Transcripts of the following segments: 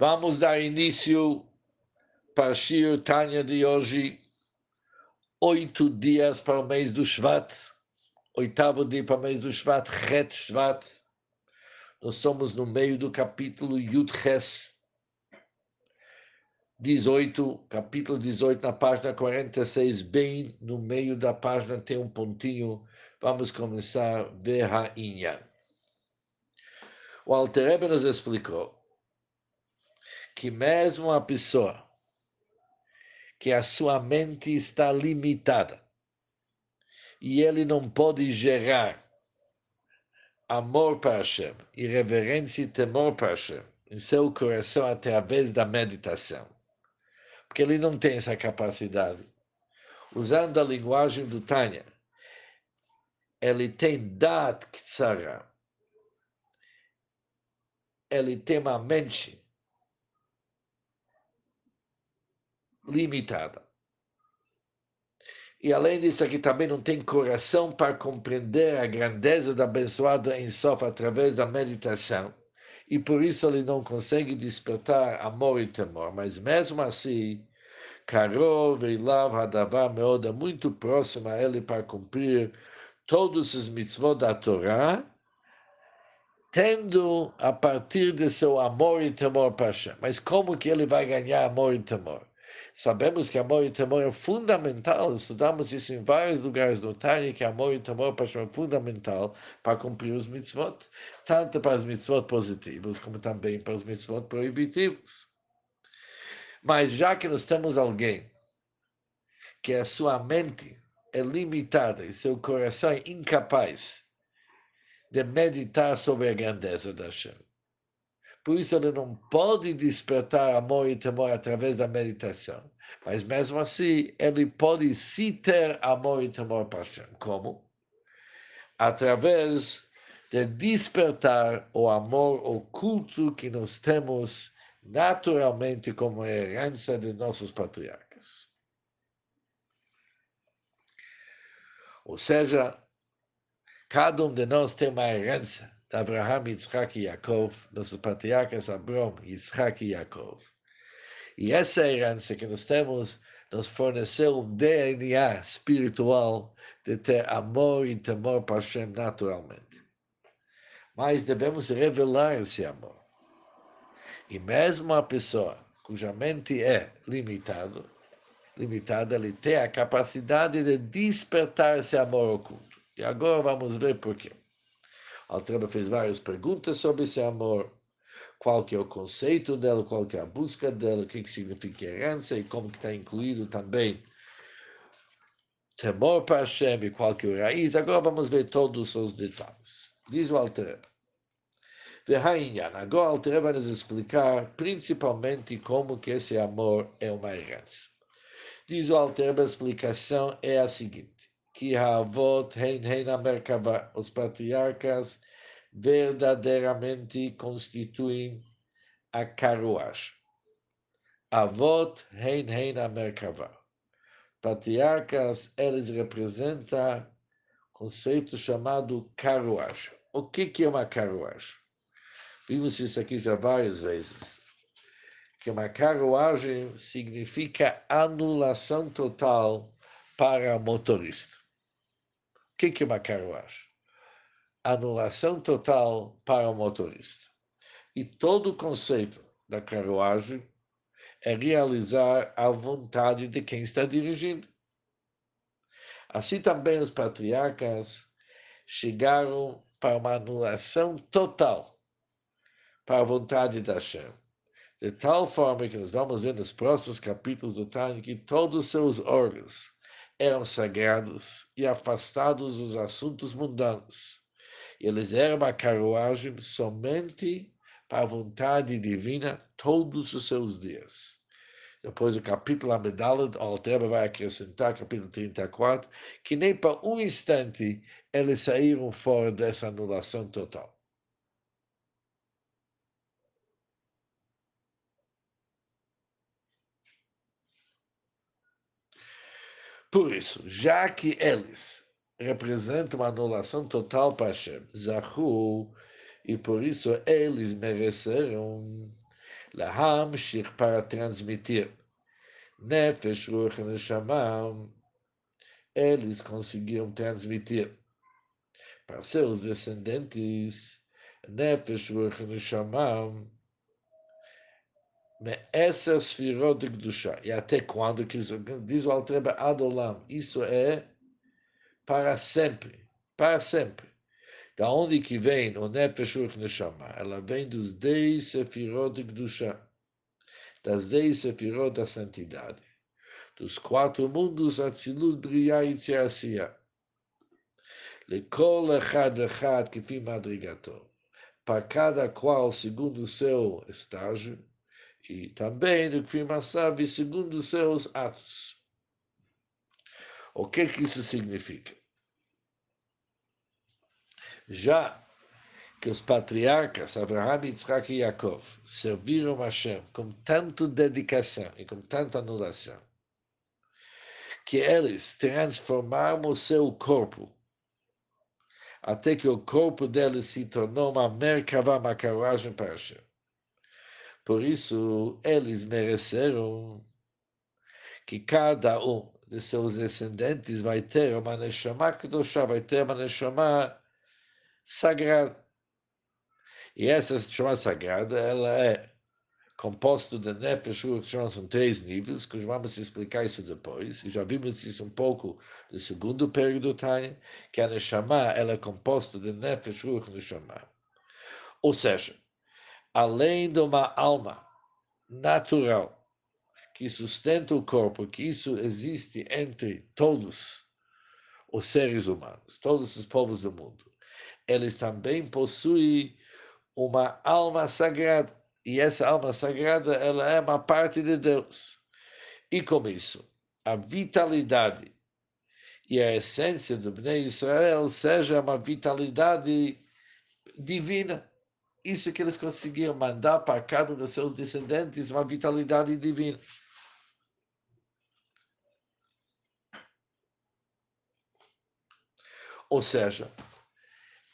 Vamos dar início para Shir Tanya de hoje, oito dias para o mês do Shvat, oitavo dia para o mês do Shvat, Het Shvat. Nós somos no meio do capítulo Yud Ches, 18, capítulo 18, na página 46, bem no meio da página tem um pontinho. Vamos começar ver Inyan. O Alter nos explicou que mesmo a pessoa que a sua mente está limitada e ele não pode gerar amor para Hashem, irreverência e temor para Hashem em seu coração através da meditação, porque ele não tem essa capacidade. Usando a linguagem do Tânia, ele tem dat ktsara, ele tem uma mente limitada. E além disso, aqui também não tem coração para compreender a grandeza do abençoado em Sof através da meditação. E por isso ele não consegue despertar amor e temor. Mas mesmo assim, Karov e Lav Hadavar Meoda, muito próximo a ele para cumprir todos os mitzvot da Torá, tendo a partir de seu amor e temor para Hashem. Mas como que ele vai ganhar amor e temor? Sabemos que amor e temor é fundamental, estudamos isso em vários lugares do Tânia, que amor e temor é fundamental para cumprir os mitzvot, tanto para os mitzvot positivos, como também para os mitzvot proibitivos. Mas já que nós temos alguém que a sua mente é limitada e seu coração é incapaz de meditar sobre a grandeza da Hashem, por isso ele não pode despertar amor e temor através da meditação. Mas mesmo assim, ele pode se ter amor e temor para Hashem. Como? Através de despertar o amor oculto que nós temos naturalmente como herança de nossos patriarcas. Ou seja, cada um de nós tem uma herança de Abraham, Yitzhak e Yaakov, nossos patriarcas Abraham, Yitzhak e Yaakov. E essa herança que nós temos nos forneceu um DNA espiritual de ter amor e temor para Hashem naturalmente. Mas devemos revelar esse amor. E mesmo a pessoa cuja mente é limitado, limitada, ele tem a capacidade de despertar esse amor oculto. E agora vamos ver por quê. Altreba fez várias perguntas sobre esse amor, qual que é o conceito dela, qual que é a busca dela, o que, que significa herança e como que está incluído também temor para Hashem e qual que é a raiz. Agora vamos ver todos os detalhes. Diz o Altreba. Agora o Altreba nos explicar principalmente como que esse amor é uma herança. Diz o Altreba, a explicação é a seguinte que Havot Hein Hein Merkava, os patriarcas verdadeiramente constituem a carruagem. Avot Hein Hein Merkava. Patriarcas, eles representam conceito chamado carruagem. O que, que é uma carruagem? Vimos isso aqui já várias vezes. Que uma carruagem significa anulação total para o motorista que, que é uma carruagem? Anulação total para o motorista. E todo o conceito da carruagem é realizar a vontade de quem está dirigindo. Assim também os patriarcas chegaram para uma anulação total para a vontade da Hashem. De tal forma que nós vamos ver nos próximos capítulos do Tânia que todos os seus órgãos, eram sagrados e afastados dos assuntos mundanos. Eles eram uma carruagem somente para a vontade divina todos os seus dias. Depois do capítulo Amedalad, o Altreba vai acrescentar, capítulo 34, que nem para um instante eles saíram fora dessa anulação total. Por isso, já que eles representam uma anulação total para Hashem, Zahu, e por isso eles mereceram Lahamshich para transmitir. Nefesh, Ruach e Neshama, eles conseguiram transmitir para seus descendentes Nefesh, Ruach e Neshama, essa sfirot de Kedusha. E até quando, que diz o Altreba Adolam, isso é para sempre, para sempre. Da onde que vem o Nefesh Ruch Neshama? Ela vem dos dez sefirot de Kedusha, das dez sefirot da santidade, dos quatro mundos Atzilut, Briah e Tziasia. לכל אחד ואחד כפי מדרגתו, para cada qual segundo o seu estágio, e também do que sabe segundo seus atos. O que, que isso significa? Já que os patriarcas Abraham, Yitzhak e Yaakov serviram a Hashem com tanta dedicação e com tanta anulação, que eles transformaram o seu corpo até que o corpo deles se tornou uma merkava, uma carruagem para Hashem. Por isso, eles mereceram que cada um de seus descendentes vai ter uma Neshama Kedoshá, vai ter uma Neshama sagrada. E essa Neshama sagrada, ela é composta de Nefesh Ruach, são três níveis, que vamos explicar isso depois. Já vimos isso um pouco no segundo período do Tânia, que a Neshama, ela é composta de Nefesh Ruach Neshama. Ou seja, além de uma alma natural que sustenta o corpo, que isso existe entre todos os seres humanos, todos os povos do mundo, eles também possuem uma alma sagrada. E essa alma sagrada, ela é uma parte de Deus. E com isso, a vitalidade e a essência do Bnei Israel seja uma vitalidade divina. Isso que eles conseguiam mandar para cada um dos seus descendentes uma vitalidade divina. Ou seja,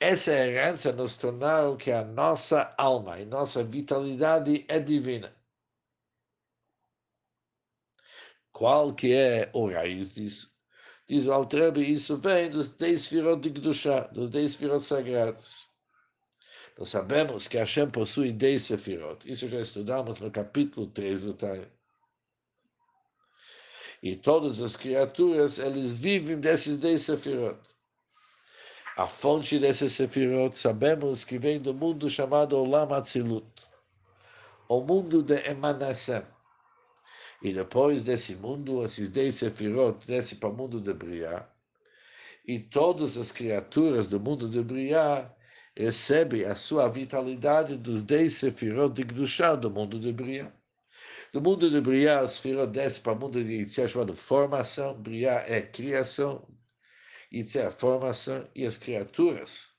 essa herança nos tornaram que a nossa alma e nossa vitalidade é divina. Qual que é o raiz disso? Diz o Altrebe, isso vem dos dez firot de Gdusha, dos dez firot sagrados. Nós sabemos que Hashem possui 10 sefirot. Isso já estudamos no capítulo 3 do Tânia. E todas as criaturas, eles vivem desses 10 sefirot. A fonte desses sefirot, sabemos que vem do mundo chamado Olam Atzilut, o mundo de emanação. E depois desse mundo, esses 10 sefirot descem para o mundo de Briah. E todas as criaturas do mundo de Briah recebe a sua vitalidade dos dez sefirot de Gdushá do mundo de Briá. Do mundo de Briá, os sefirot descem para o mundo de Yitzhak, chamado formação. Briá é criação, Yitzhak é formação, e as criaturas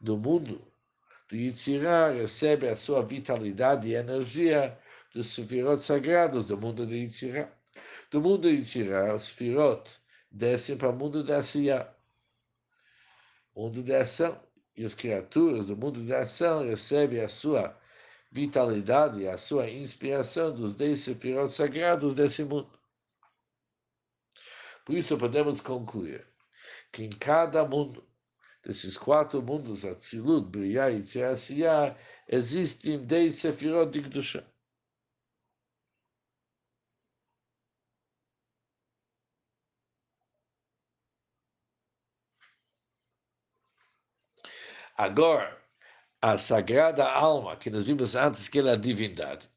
do mundo do Yitzhak recebem a sua vitalidade e energia dos sefirot sagrados do mundo de Yitzhak. Do mundo de Yitzhak, os sefirot descem para o mundo da Asiyah, mundo da ação e as criaturas do mundo da ação recebem a sua vitalidade e a sua inspiração dos dez sefirot sagrados desse mundo. Por isso podemos concluir que em cada mundo desses quatro mundos, Atzilut, Briah e Tziasiyah, existem dez sefirot de Kedusha. Agora, a sagrada alma, que nós vimos antes que ela é a divindade,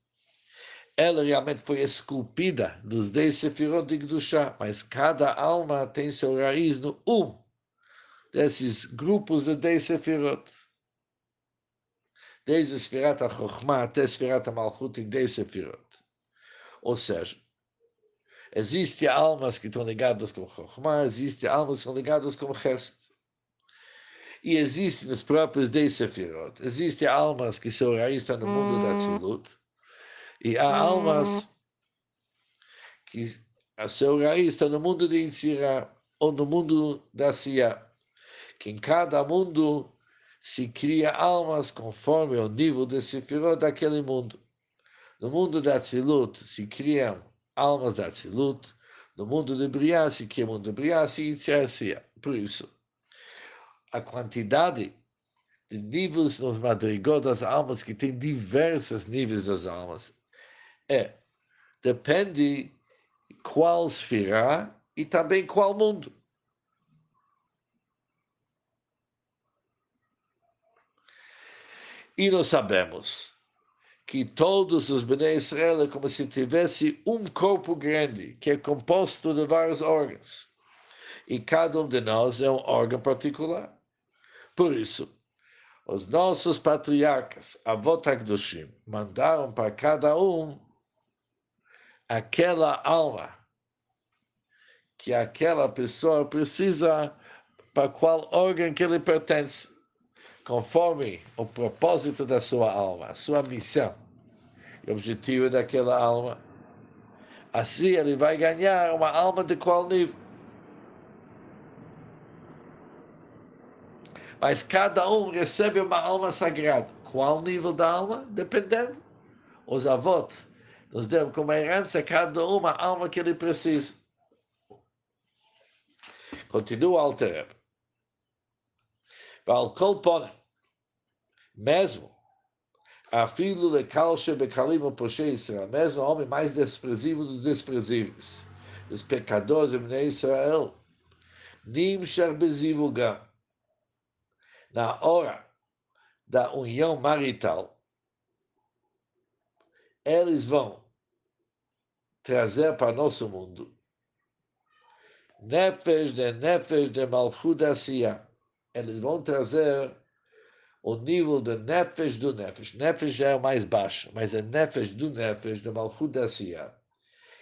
ela realmente foi esculpida nos dez sefirot de Gdusha, mas cada alma tem seu raiz no um desses grupos de dez sefirot. Desde Sfirat HaChokhmah até Sfirat HaMalchut em dez sefirot. Ou seja, existem almas que estão ligadas com Chokhmah, existem almas que estão ligadas com Chesed e existem nos próprios dez sefirot. Existem almas que seu raiz está no mundo da Tzilut, e há almas que a seu raiz está no mundo de Yitzirah, ou no mundo da Sia, que em cada mundo se cria almas conforme o nível de sefirot daquele mundo. No mundo da Atzilut se criam almas da Atzilut, no mundo de Briá se cria o mundo de Briá, se inicia Por isso, a quantidade de níveis nos madrigos das almas, que tem diversos níveis das almas, é, depende qual esfera e também qual mundo. E nós sabemos que todos os Bnei Israel é como se tivesse um corpo grande, que é composto de vários órgãos. E cada um de nós é um órgão particular. Por isso, os nossos patriarcas, Avot HaKdoshim, mandaram para cada um aquela alma que aquela pessoa precisa para qual órgão que ele pertence conforme o propósito da sua alma, a sua missão, o objetivo daquela alma. Assim ele vai ganhar uma alma de qual nível? Mas cada um recebe uma alma sagrada. Qual nível da alma? Dependendo. Os avós nos deram como herança cada uma alma que ele precisa. Continua Alter. Val Kolponem mesmo a filho de Kalshe Bekalim o Israel, mesmo o homem mais desprezível dos desprezíveis, dos pecadores de Israel, Nim Sherbezivu Gam, na hora da união marital, eles vão trazer para nosso mundo Nefesh de Nefesh de Malchut Eles vão trazer o nível do nefesh do nefesh. Nefesh já é o mais baixo, mas é nefesh do nefesh, da Siyah.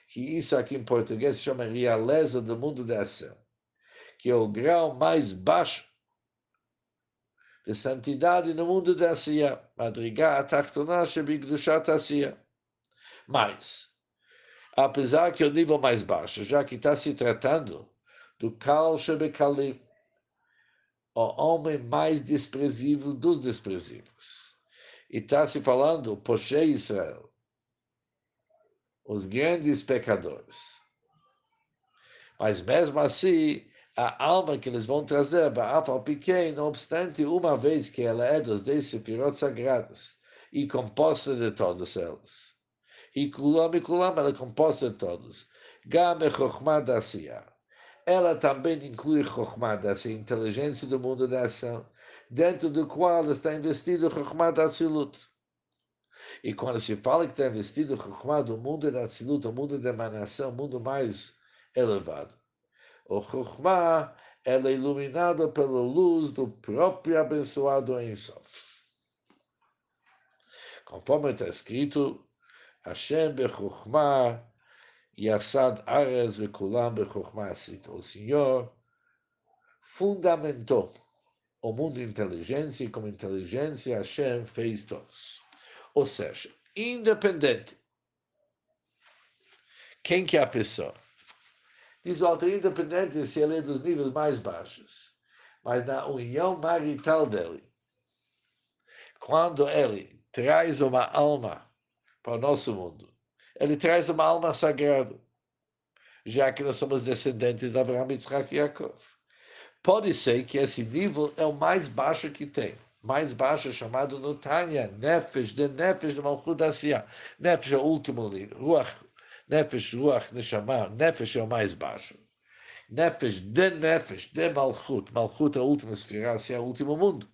Que isso aqui em português chama realeza do mundo da ação. Que é o grau mais baixo de santidade no mundo da Siyah. Madrigar atachtonah shebigdushat Siyah. Mas, apesar que o nível mais baixo, já que está se tratando do Kal Shebekalim, o homem mais desprezível dos desprezíveis. E está se falando, Poshé Israel, os grandes pecadores. Mas mesmo assim, a alma que eles vão trazer, não obstante, uma vez que ela é dos dez sefirot sagradas e composta de todas elas. E Kulam e Kulam, ela é composta de todos. Gam e Chokhmah ela também inclui Chokhmah, essa inteligência do mundo da ação, dentro do qual está investido Chokhmah da. E quando se fala que está investido Chokhmah do mundo da Silut, o mundo da emanação, o mundo mais elevado, o Chokhmah ela é iluminada pela luz do próprio abençoado Ensof. Conforme está escrito, Hashem bechokhmah Yassad Arez Vekulam Bechokhmasit. O Senhor fundamentou o mundo inteligência e como inteligência Hashem fez todos. Ou seja, independente. Quem que é a pessoa? Diz o autor, independente se ele é dos níveis mais baixos, mas na união marital dele, quando ele traz uma alma para o nosso mundo, ele traz uma alma sagrada, já que nós somos descendentes de Abraham, Yitzhak e Yaakov. Pode ser que esse nível é o mais baixo que tem. Mais baixo chamado no Tanya, Nefesh, de Nefesh de Malchut Asiyah. Nefesh é o último nível. Ruach, Nefesh, Ruach, Neshama. Nefesh é o mais baixo. Nefesh, de Nefesh, de Malchut. Malchut é a última esfera, é o último mundo.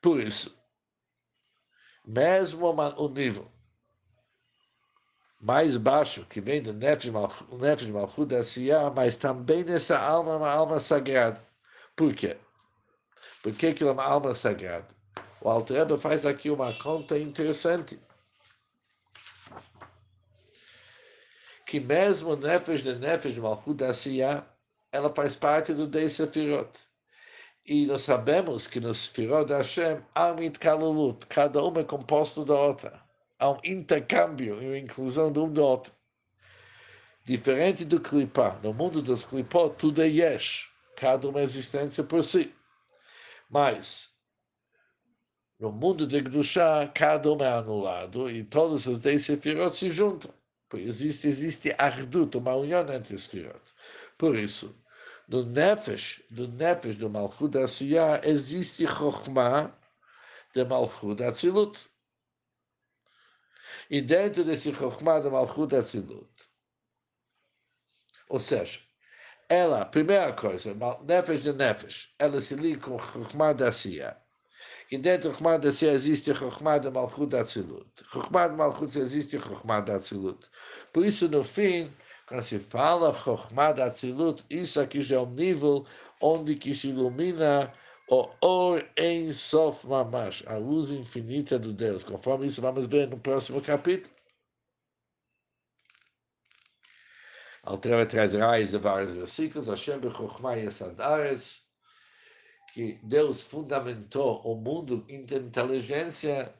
Por isso, mesmo o nível mais baixo, que vem do Nefesh Malchut da Siyah, mas também nessa alma é uma alma sagrada. Por quê? Por que, que é uma alma sagrada? O Alter faz aqui uma conta interessante. Que mesmo Nefesh de Nefesh Malchut da Siyah, ela faz parte do Dei Sefirot. E nós sabemos que nos Firot Hashem há um cada uma é composto da outra. Há um intercâmbio e uma inclusão de um do outro. Diferente do Klipá, no mundo dos Klipot, tudo é Yesh, cada uma é existência por si. Mas, no mundo de Gdushá, cada um é anulado e todos os dez sefirot se juntam. Existe, existe ardut, uma união entre os sefirot. Por isso, no Nefesh, do Nefesh do Malchut Asiyah, existe Chokhmah de Malchut Atzilut. E dentro desse Chokhmah de Malchut Atzilut, ou seja, ela, primeira coisa, Nefesh de Nefesh, ela se liga com Chokhmah da Asiyah que dentro do Chokhmah da Asiyah existe Chokhmah de Malchut Atzilut. Chokhmah de Malchut existe Chokhmah da. Por isso, no fim, quando se fala Chokhmah da Atzilut, isso aqui já é um nível onde que se ilumina o Or em Sof Mamash, a luz infinita do Deus. Conforme isso vamos ver no próximo capítulo. Altreva traz raiz de vários versículos. Hashem bechokhmah yesadares, que Deus fundamentou o mundo em inteligência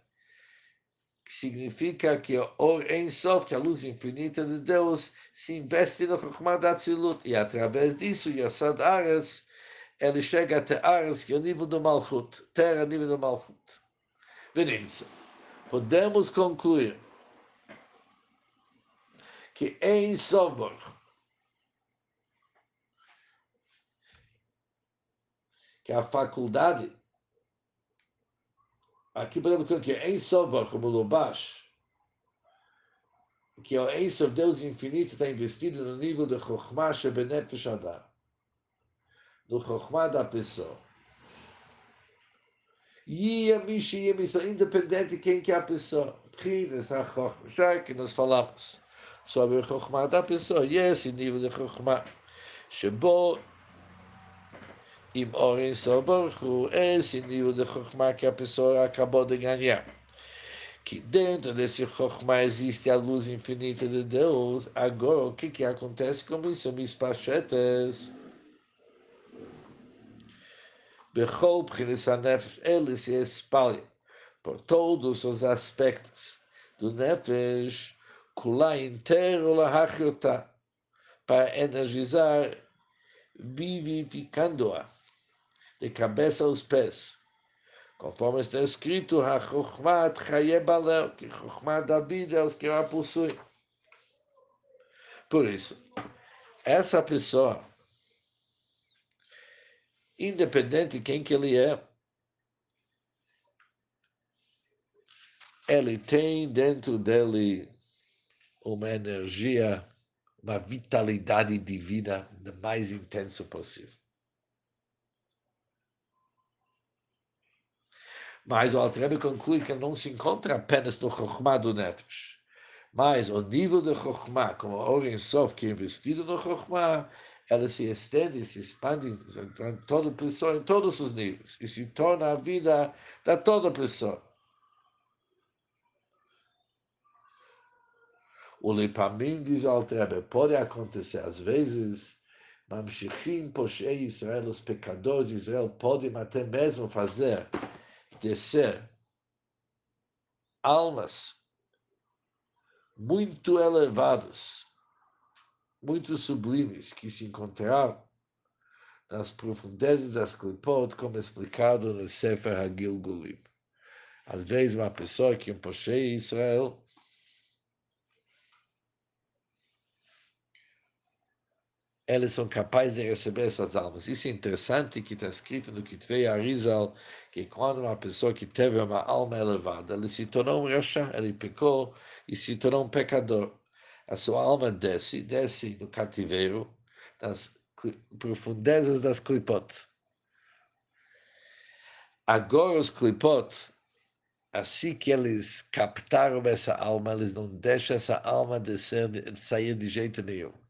que significa que o Or Ein Sof, que a luz infinita de Deus, se investe no Chokhmah da Tzilut, e através disso, Yassad Ares, ele chega até Ares, que é o nível do Malchut, terra, nível do Malchut. Venindo, podemos concluir que Ein Sof, que a faculdade Aqui podemos colocar que é Ensoba, como Lobash, que é o Ensob, Deus infinito, está investido no nível de Chokhmah Shebenefesh Adam, no Chokhmah da pessoa. E a Mishi independente de quem que é a pessoa. Já que nós falamos sobre o Chokhmah da pessoa, e esse nível de Chokhmah, Shebo im Orin Soborchu, esse nível de Chokhmah que a pessoa acabou de ganhar. Que dentro desse Chokhmah existe a luz infinita de Deus. Agora, o que, que acontece com isso? Mispachetes. Bechol Pchinisanef, ele se espalha por todos os aspectos do Nefesh, Kula inteiro Lahachiotá, para energizar, vivificando-a de cabeça aos pés. Conforme está escrito, HaChochmat Chayebalel, que Chochmat da vida é os que a possuem. Por isso, essa pessoa, independente de quem que ele é, ele tem dentro dele uma energia, uma vitalidade divina o mais intenso possível. Mas o Altrebe conclui que não se encontra apenas no Chokhmah do Nefesh. Mas o nível de Chokhmah, como Oren Sof, que é investido no Chokhmah, ela se estende, se expande em toda pessoa, em todos os níveis, e se torna a vida da toda pessoa. O Lepamim, diz o Altrebe, pode acontecer às vezes, Mamshichim, Poshei Israel, os pecadores de Israel podem até mesmo fazer descer. Almas. Muito elevadas, muito sublimes, que se encontraram nas profundezas das Klipot, como explicado no Sefer Hagil Gulim. Às vezes, uma pessoa que em Israel eles são capazes de receber essas almas. Isso é interessante que está escrito no Kitvei Arizal, que quando uma pessoa que teve uma alma elevada, ele se tornou um rasha, ele pecou e se tornou um pecador. A sua alma desce, desce no cativeiro, nas profundezas das clipot. Agora os clipot, assim que eles captaram essa alma, eles não deixam essa alma descer, sair de jeito nenhum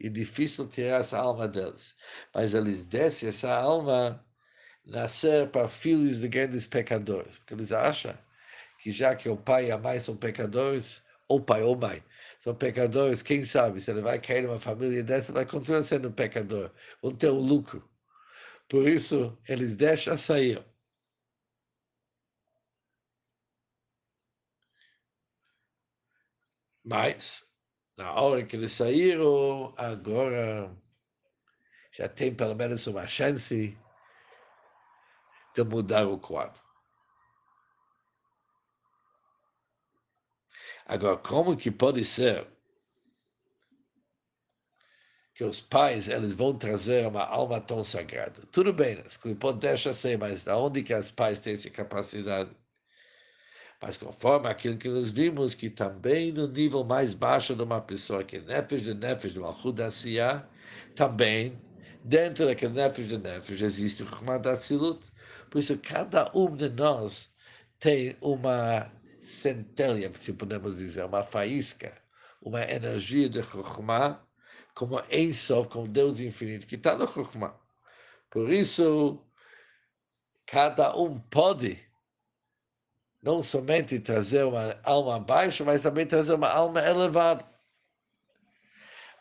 e difícil tirar essa alma deles. Mas eles descem essa alma nascer para filhos de grandes pecadores, porque eles acham que já que o pai e a mãe são pecadores, ou pai ou mãe, são pecadores, quem sabe, se ele vai cair numa família dessa, vai continuar sendo um pecador, vão ter um lucro. Por isso, eles deixam sair. Mas, na hora que eles saíram, agora já tem pelo menos uma chance de mudar o quadro. Agora, como que pode ser que os pais eles vão trazer uma alma tão sagrada? Tudo bem, as clipot deixa ser, mas de onde que os pais têm essa capacidade? Mas conforme aquilo que nós vimos, que também no nível mais baixo de uma pessoa, que é nefesh de nefesh, de Hudassiya, também, dentro daquele nefesh de nefesh, existe o Chumad Atzilut. Por isso, cada um de nós tem uma centelha, se podemos dizer, uma faísca, uma energia de Chokhmah, como Ensof, como Deus infinito, que está no Chokhmah. Por isso, cada um pode não somente trazer uma alma baixa, mas também trazer uma alma elevada.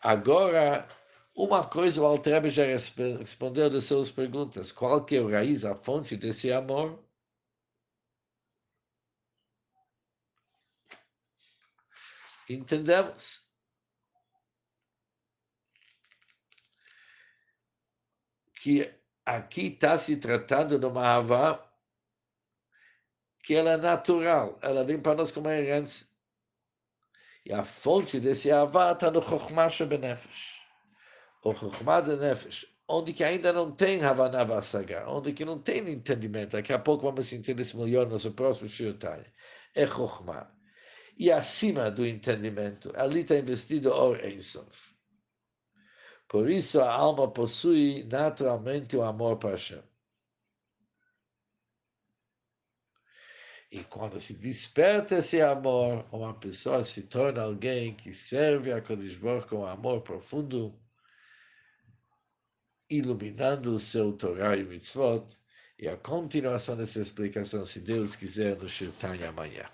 Agora, uma coisa o Altrebe já respondeu das suas perguntas. Qual que é a raiz, a fonte desse amor? Entendemos. Que aqui está se tratando de uma avá que ela é natural, ela vem para nós como herança. E a fonte desse avá está no Chokhmah Shebenefesh. O Chokhmah de Nefesh, onde que ainda não tem Havana Vasaga, onde que não tem entendimento. Daqui a pouco vamos entender isso melhor no nosso próximo Shiotai. É Chokhmah. E acima do entendimento, ali está investido Or Ensof. Por isso a alma possui naturalmente o amor para Hashem. E quando se desperta esse amor, uma pessoa se torna alguém que serve a Kodesh Baruch com amor profundo, iluminando o seu Torah e Mitzvot, e a continuação dessa explicação, se Deus quiser, no Shirtanya amanhã.